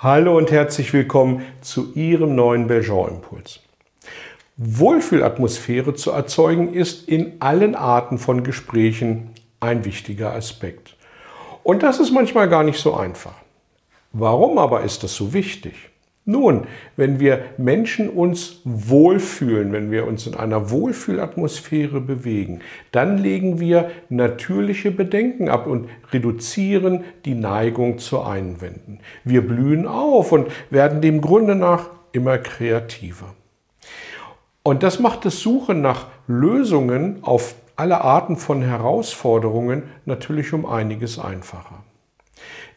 Hallo und herzlich willkommen zu Ihrem neuen Belgian-Impuls. Wohlfühlatmosphäre zu erzeugen ist in allen Arten von Gesprächen ein wichtiger Aspekt. Und das ist manchmal gar nicht so einfach. Warum aber ist das so wichtig? Nun, wenn wir Menschen uns wohlfühlen, wenn wir uns in einer Wohlfühlatmosphäre bewegen, dann legen wir natürliche Bedenken ab und reduzieren die Neigung zu Einwänden. Wir blühen auf und werden dem Grunde nach immer kreativer. Und das macht das Suchen nach Lösungen auf alle Arten von Herausforderungen natürlich um einiges einfacher.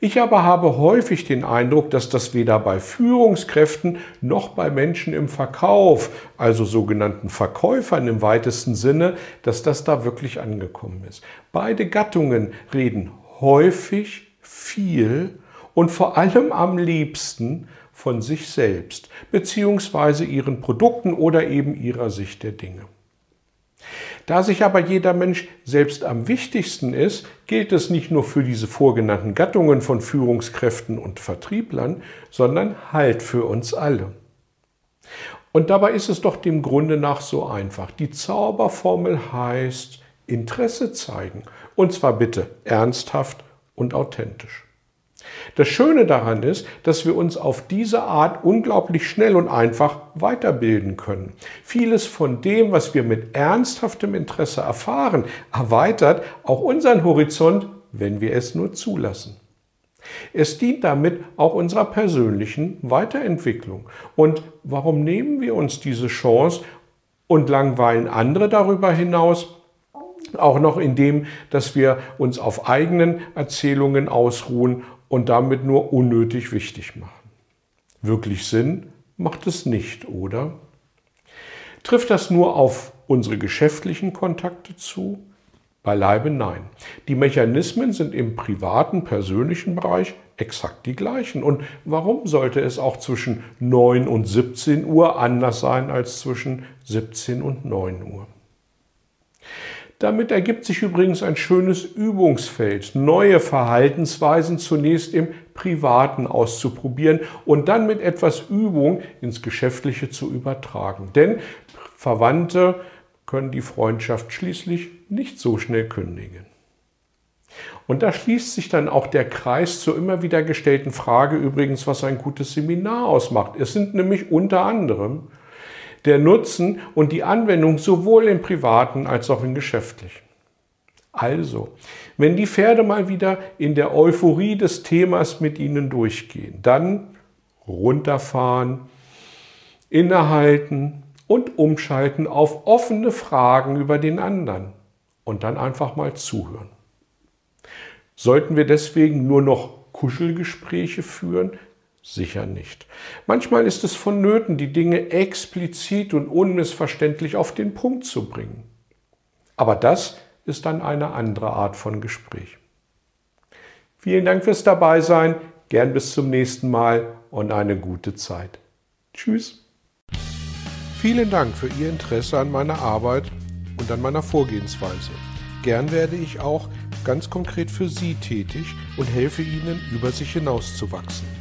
Ich aber habe häufig den Eindruck, dass das weder bei Führungskräften noch bei Menschen im Verkauf, also sogenannten Verkäufern im weitesten Sinne, dass das da wirklich angekommen ist. Beide Gattungen reden häufig viel und vor allem am liebsten von sich selbst, beziehungsweise ihren Produkten oder eben ihrer Sicht der Dinge. Da sich aber jeder Mensch selbst am wichtigsten ist, gilt es nicht nur für diese vorgenannten Gattungen von Führungskräften und Vertrieblern, sondern halt für uns alle. Und dabei ist es doch dem Grunde nach so einfach. Die Zauberformel heißt Interesse zeigen. Und zwar bitte ernsthaft und authentisch. Das Schöne daran ist, dass wir uns auf diese Art unglaublich schnell und einfach weiterbilden können. Vieles von dem, was wir mit ernsthaftem Interesse erfahren, erweitert auch unseren Horizont, wenn wir es nur zulassen. Es dient damit auch unserer persönlichen Weiterentwicklung. Und warum nehmen wir uns diese Chance und langweilen andere darüber hinaus? Auch noch indem, dass wir uns auf eigenen Erzählungen ausruhen und damit nur unnötig wichtig machen. Wirklich Sinn macht es nicht, oder? Trifft das nur auf unsere geschäftlichen Kontakte zu? Beileibe nein. Die Mechanismen sind im privaten, persönlichen Bereich exakt die gleichen. Und warum sollte es auch zwischen 9 und 17 Uhr anders sein als zwischen 17 und 9 Uhr? Damit ergibt sich übrigens ein schönes Übungsfeld, neue Verhaltensweisen zunächst im Privaten auszuprobieren und dann mit etwas Übung ins Geschäftliche zu übertragen. Denn Verwandte können die Freundschaft schließlich nicht so schnell kündigen. Und da schließt sich dann auch der Kreis zur immer wieder gestellten Frage übrigens, was ein gutes Seminar ausmacht. Es sind nämlich unter anderem der Nutzen und die Anwendung sowohl im privaten als auch im geschäftlichen. Also, wenn die Pferde mal wieder in der Euphorie des Themas mit Ihnen durchgehen, dann runterfahren, innehalten und umschalten auf offene Fragen über den anderen und dann einfach mal zuhören. Sollten wir deswegen nur noch Kuschelgespräche führen, Sicher nicht. Manchmal ist es vonnöten, die Dinge explizit und unmissverständlich auf den Punkt zu bringen. Aber das ist dann eine andere Art von Gespräch. Vielen Dank fürs Dabeisein, gern bis zum nächsten Mal und eine gute Zeit. Tschüss. Vielen Dank für Ihr Interesse an meiner Arbeit und an meiner Vorgehensweise. Gern werde ich auch ganz konkret für Sie tätig und helfe Ihnen, über sich hinauszuwachsen